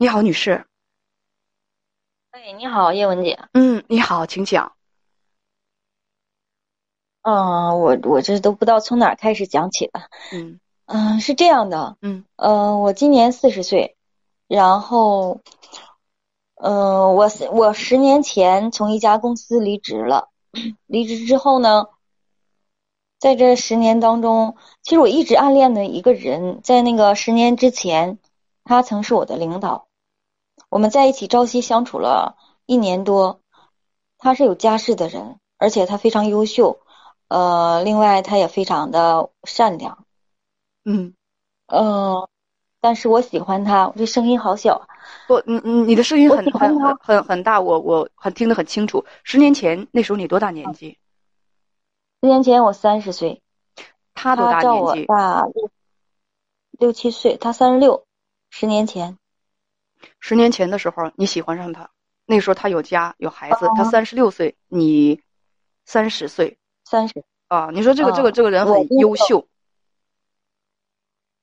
你好，女士。哎，你好，叶文姐。嗯，你好，请讲。嗯，我我这都不知道从哪儿开始讲起了。嗯嗯，是这样的。嗯嗯，我今年四十岁，然后，嗯，我我十年前从一家公司离职了。离职之后呢，在这十年当中，其实我一直暗恋的一个人，在那个十年之前，他曾是我的领导。我们在一起朝夕相处了一年多，他是有家室的人，而且他非常优秀，呃，另外他也非常的善良，嗯嗯，但是我喜欢他，我这声音好小，不，你你，你的声音很很很很很大，我我很听得很清楚。十年前那时候你多大年纪？十年前我三十岁，他多大我年纪？大六六七岁，他三十六，十年前，十年前的时候你喜欢上他，那时候他有家有孩子，他啊三十六岁，你三十岁三十，啊。你说这个这个啊这个人很优秀，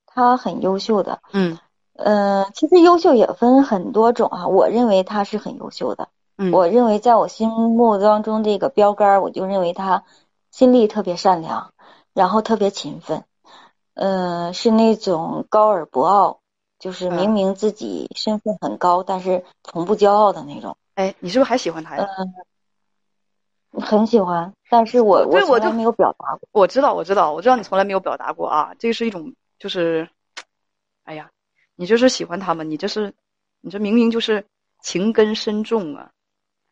他很优秀的，嗯呃，其实优秀也分很多种啊，我认为他是很优秀的。嗯，我认为在我心目当中，这个标杆，我就认为他心地特别善良，然后特别勤奋，嗯、是那种高而不傲，就是明嗯明自己身份很高，但是从不骄傲的那种。哎，你是不是还喜欢他呀？嗯，很喜欢，但是我对我就从来没有表达过。我知道，我知道，我知道你从来没有表达过啊，这是一种就是，哎呀，你就是喜欢他嘛，你这是，你这明明就是情根深重啊，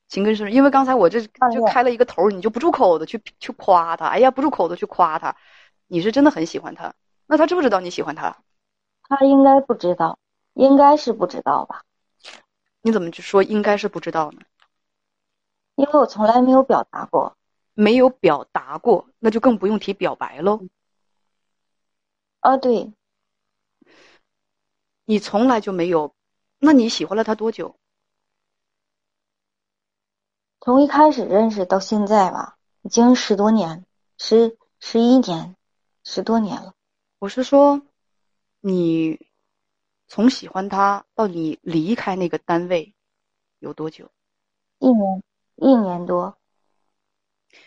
情根深。因为刚才我这就开了一个头，你就不住口的去去夸他，哎呀，不住口的去夸他，你是真的很喜欢他，那他知不知道你喜欢他？他应该不知道，应该是不知道吧？你怎么就说应该是不知道呢？因为我从来没有表达过。没有表达过，那就更不用提表白喽。啊，对，你从来就没有，那你喜欢了他多久？从一开始认识到现在吧，已经十多年，十十一年，十多年了。我是说，你从喜欢他到你离开那个单位有多久？一年一年多，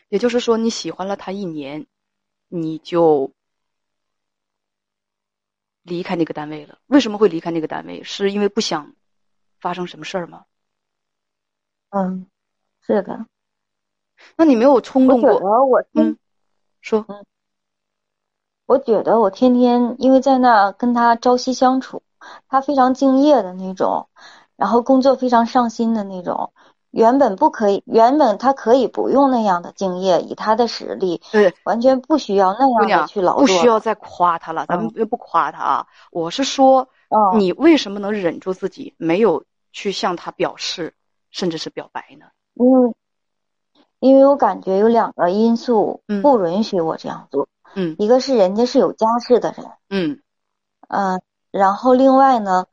也就是说，你喜欢了他一年，你就离开那个单位了。为什么会离开那个单位？是因为不想发生什么事儿吗？嗯，是的，那你没有冲动过？得我，嗯，说，我觉得我天天因为在那跟他朝夕相处，他非常敬业的那种，然后工作非常上心的那种。原本不可以，原本他可以不用那样的敬业，以他的实力，对，完全不需要那样的去劳作。不需要再夸他了，咱们不夸他啊。我是说，嗯，你为什么能忍住自己，没有去向他表示，甚至是表白呢？因为因为我感觉有两个因素嗯不允许我这样做，嗯。一个是人家是有家室的人，嗯。嗯，然后另外呢，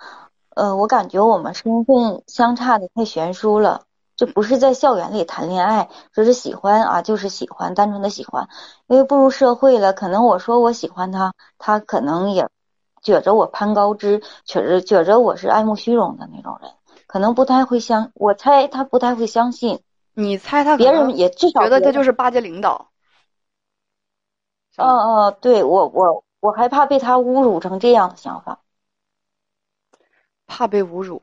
呃，我感觉我们身份相差的太悬殊了，就不是在校园里谈恋爱，说是喜欢啊，就是喜欢，单纯的喜欢，因为步入社会了，可能我说我喜欢他，他可能也觉着我攀高枝，觉着觉着我是爱慕虚荣的那种人，可能不太会相，我猜他不太会相信，你猜他别人也至少觉得他就是巴结领导，是嗯吧嗯，对我我我害怕被他侮辱成这样的想法。怕被侮辱，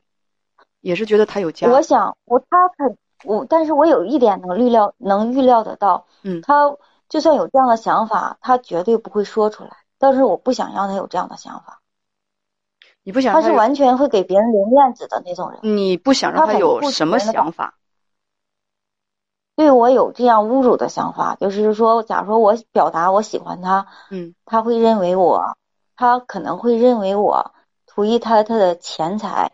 也是觉得他有家。我想我他肯我，但是我有一点能预料能预料得到，嗯他就算有这样的想法，他绝对不会说出来。但是我不想让他有这样的想法，你不想他是让他有完全会给别人留面子的那种人。你不想让他有什么想法？对我有这样侮辱的想法，就是说，假如说我表达我喜欢他，嗯他会认为我，他可能会认为我图一他他的钱财，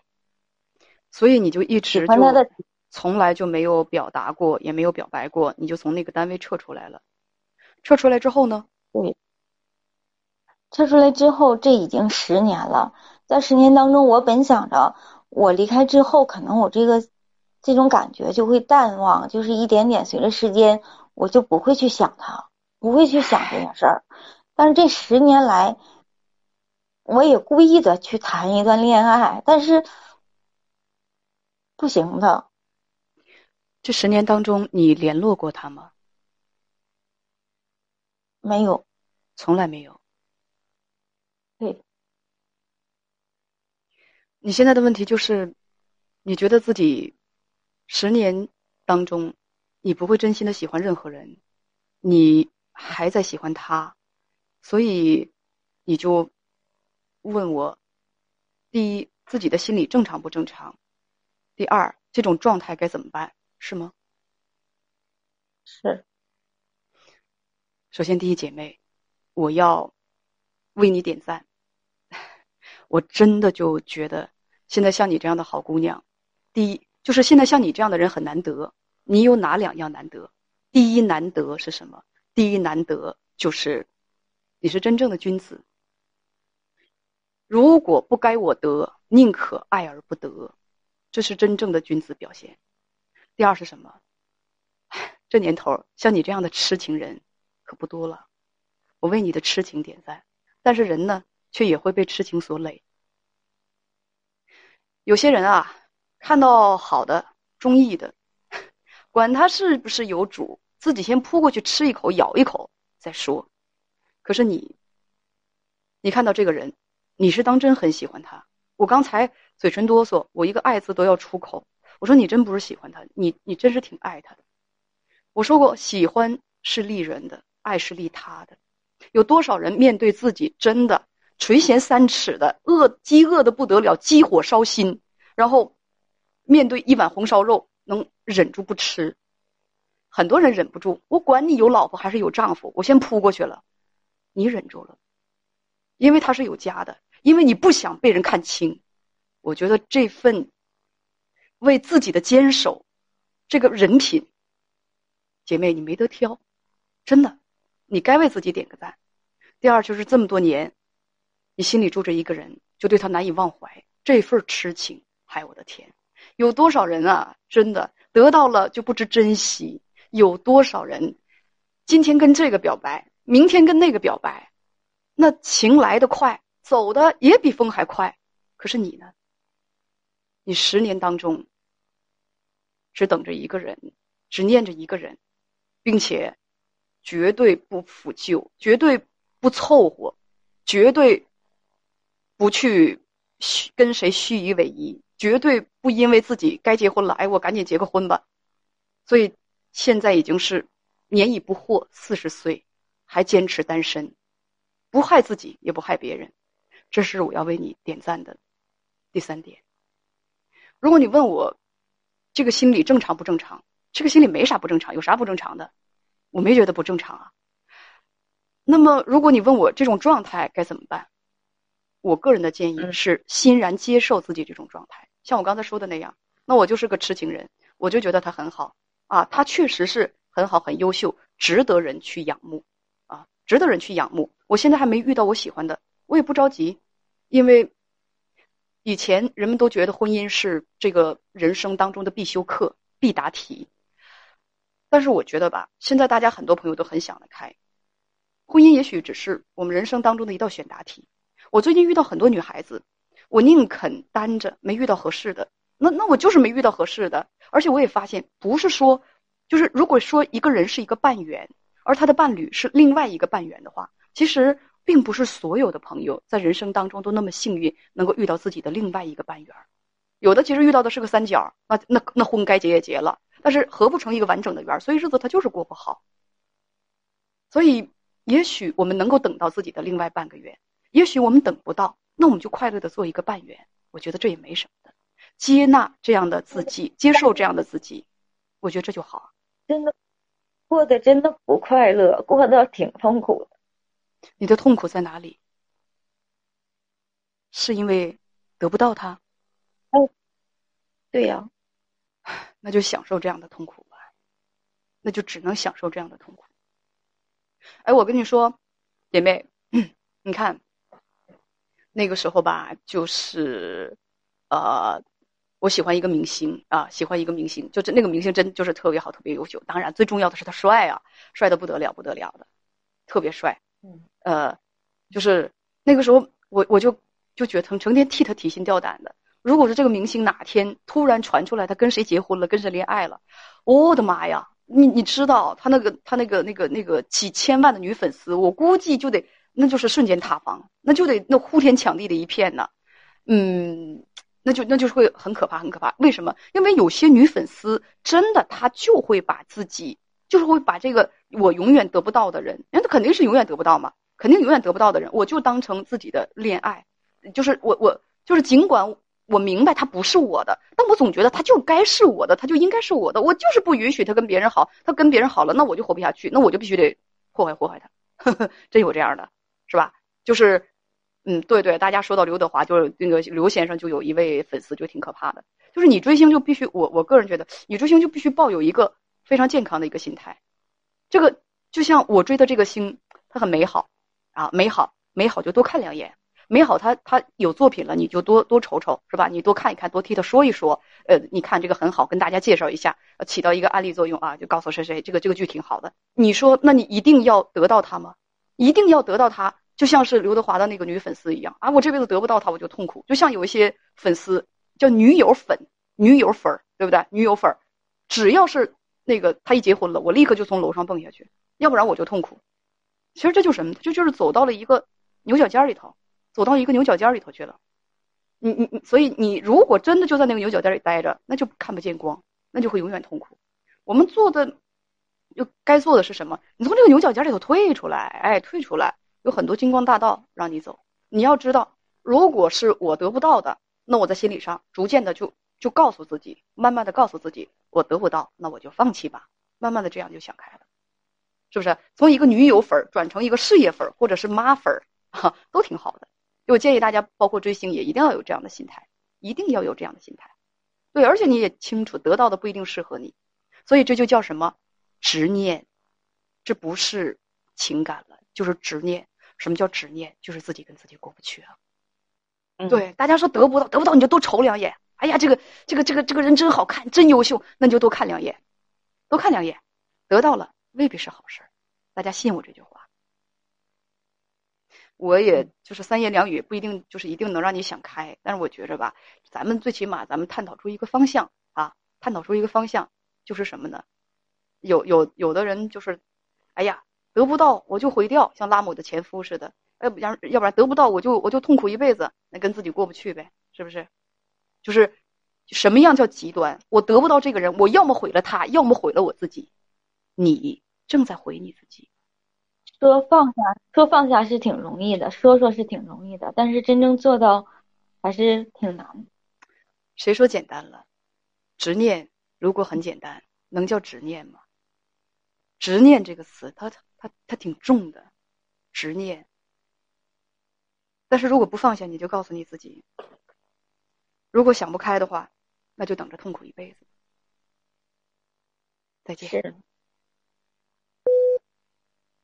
所以你就一喜直欢他的就从来就没有表达过，也没有表白过，你就从那个单位撤出来了。撤出来之后呢？撤出来之后，这已经十年了。在十年当中，我本想着我离开之后，可能我这个这种感觉就会淡忘，就是一点点随着时间，我就不会去想他，不会去想这件事儿。但是这十年来，我也故意的去谈一段恋爱，但是不行的。这十年当中，你联络过他吗？没有，从来没有。对。你现在的问题就是，你觉得自己十年当中，你不会真心的喜欢任何人，你还在喜欢他，所以你就问我：第一，自己的心理正常不正常？第二，这种状态该怎么办？是吗？是。首先，第一姐妹，我要为你点赞。我真的就觉得，现在像你这样的好姑娘，第一就是现在像你这样的人很难得。你有哪两样难得？第一难得是什么？第一难得就是你是真正的君子。如果不该我得，宁可爱而不得，这是真正的君子表现。第二是什么？这年头像你这样的痴情人可不多了。我为你的痴情点赞，但是人呢？却也会被痴情所累。有些人啊，看到好的、中意的，管他是不是有主，自己先扑过去吃一口、咬一口再说。可是你，你看到这个人，你是当真很喜欢他。我刚才嘴唇哆嗦，我一个“爱”字都要出口。我说你真不是喜欢他，你你真是挺爱他的。我说过，喜欢是利人的，爱是利他的。有多少人面对自己真的？垂涎三尺的饿，饥饿的不得了，饥火烧心，然后面对一碗红烧肉，能忍住不吃。很多人忍不住，我管你有老婆还是有丈夫，我先扑过去了。你忍住了，因为他是有家的，因为你不想被人看清。我觉得这份为自己的坚守，这个人品，姐妹你没得挑，真的，你该为自己点个赞。第二就是这么多年。你心里住着一个人，就对他难以忘怀，这份痴情，嗨，我的天，有多少人啊？真的得到了就不知珍惜，有多少人，今天跟这个表白，明天跟那个表白，那情来得快，走的也比风还快。可是你呢？你十年当中，只等着一个人，只念着一个人，并且绝对不抚旧，绝对不凑合，绝对。不去跟谁虚以委蛇，绝对不因为自己该结婚了，哎，我赶紧结个婚吧。所以现在已经是年已不惑，四十岁还坚持单身，不害自己也不害别人，这是我要为你点赞的第三点。如果你问我这个心理正常不正常，这个心理没啥不正常，有啥不正常的？我没觉得不正常啊。那么如果你问我这种状态该怎么办？我个人的建议是欣然接受自己这种状态，像我刚才说的那样，那我就是个痴情人，我就觉得他很好。啊，他确实是很好很优秀，值得人去仰慕。啊，值得人去仰慕。我现在还没遇到我喜欢的，我也不着急，因为以前人们都觉得婚姻是这个人生当中的必修课、必答题，但是我觉得吧，现在大家很多朋友都很想得开，婚姻也许只是我们人生当中的一道选答题。我最近遇到很多女孩子，我宁肯单着，没遇到合适的。那那我就是没遇到合适的。而且我也发现，不是说，就是如果说一个人是一个半圆，而他的伴侣是另外一个半圆的话，其实并不是所有的朋友在人生当中都那么幸运，能够遇到自己的另外一个半圆。有的其实遇到的是个三角，那那那婚该结也结了，但是合不成一个完整的圆，所以日子他就是过不好。所以，也许我们能够等到自己的另外半个圆。也许我们等不到，那我们就快乐的做一个半圆。我觉得这也没什么的，接纳这样的自己，接受这样的自己，我觉得这就好。真的，过得真的不快乐，过得挺痛苦的。你的痛苦在哪里？是因为得不到他？哦，对呀，那就享受这样的痛苦吧，那就只能享受这样的痛苦。哎，我跟你说，姐妹，你看。那个时候吧，就是，呃，我喜欢一个明星啊，喜欢一个明星，就这那个明星真就是特别好，特别优秀。当然，最重要的是他帅啊，帅的不得了，不得了的，特别帅。嗯，呃，就是那个时候，我我就就觉得成成天替他提心吊胆的。如果说这个明星哪天突然传出来他跟谁结婚了，跟谁恋爱了，我的妈呀！你你知道他那个他那个那个那个几千万的女粉丝，我估计就得那就是瞬间塌房，那就得那呼天抢地的一片呢。嗯，那就那就是会很可怕，很可怕。为什么？因为有些女粉丝真的她就会把自己就是会把这个我永远得不到的人，那肯定是永远得不到嘛，肯定永远得不到的人，我就当成自己的恋爱，就是我我就是尽管。我明白他不是我的，但我总觉得他就该是我的，他就应该是我的。我就是不允许他跟别人好，他跟别人好了，那我就活不下去，那我就必须得破坏破坏他。呵呵真有这样的，是吧？就是，嗯，对对，大家说到刘德华，就是那个刘先生，就有一位粉丝就挺可怕的，就是你追星就必须，我我个人觉得，你追星就必须抱有一个非常健康的一个心态。这个就像我追的这个星，它很美好啊，美好美好就多看两眼。美好，他他有作品了，你就多多瞅瞅，是吧？你多看一看，多替他说一说。呃，你看这个很好，跟大家介绍一下，起到一个案例作用啊，就告诉谁谁这个这个剧挺好的。你说，那你一定要得到他吗？一定要得到他，就像是刘德华的那个女粉丝一样啊！我这辈子得不到他，我就痛苦。就像有一些粉丝叫女友粉，女友粉儿，对不对？女友粉儿，只要是那个他一结婚了，我立刻就从楼上蹦下去，要不然我就痛苦。其实这就是什么？就就是走到了一个牛角尖里头。走到一个牛角尖里头去了，你你你，所以你如果真的就在那个牛角尖里待着，那就看不见光，那就会永远痛苦。我们做的，就该做的是什么？你从这个牛角尖里头退出来，哎，退出来，有很多金光大道让你走。你要知道，如果是我得不到的，那我在心理上逐渐的就就告诉自己，慢慢的告诉自己，我得不到，那我就放弃吧。慢慢的这样就想开了，是不是？从一个女友粉转成一个事业粉，或者是妈粉，哈，都挺好的。我建议大家，包括追星也一定要有这样的心态，一定要有这样的心态。对，而且你也清楚，得到的不一定适合你，所以这就叫什么执念？这不是情感了，就是执念。什么叫执念？就是自己跟自己过不去啊。对，大家说得不到，得不到你就多瞅两眼。哎呀，这个这个这个这个人真好看，真优秀，那你就多看两眼，多看两眼。得到了未必是好事儿，大家信我这句话。我也就是三言两语不一定就是一定能让你想开，但是我觉着吧，咱们最起码咱们探讨出一个方向啊，探讨出一个方向就是什么呢？有有有的人就是，哎呀，得不到我就毁掉，像拉姆的前夫似的，要不然要不然得不到我就我就痛苦一辈子，那跟自己过不去呗，是不是？就是什么样叫极端？我得不到这个人，我要么毁了他，要么毁了我自己。你正在毁你自己。说放下，说放下是挺容易的，说说是挺容易的，但是真正做到还是挺难的。谁说简单了？执念如果很简单，能叫执念吗？执念这个词，它它它挺重的，执念。但是如果不放下，你就告诉你自己，如果想不开的话，那就等着痛苦一辈子。再见。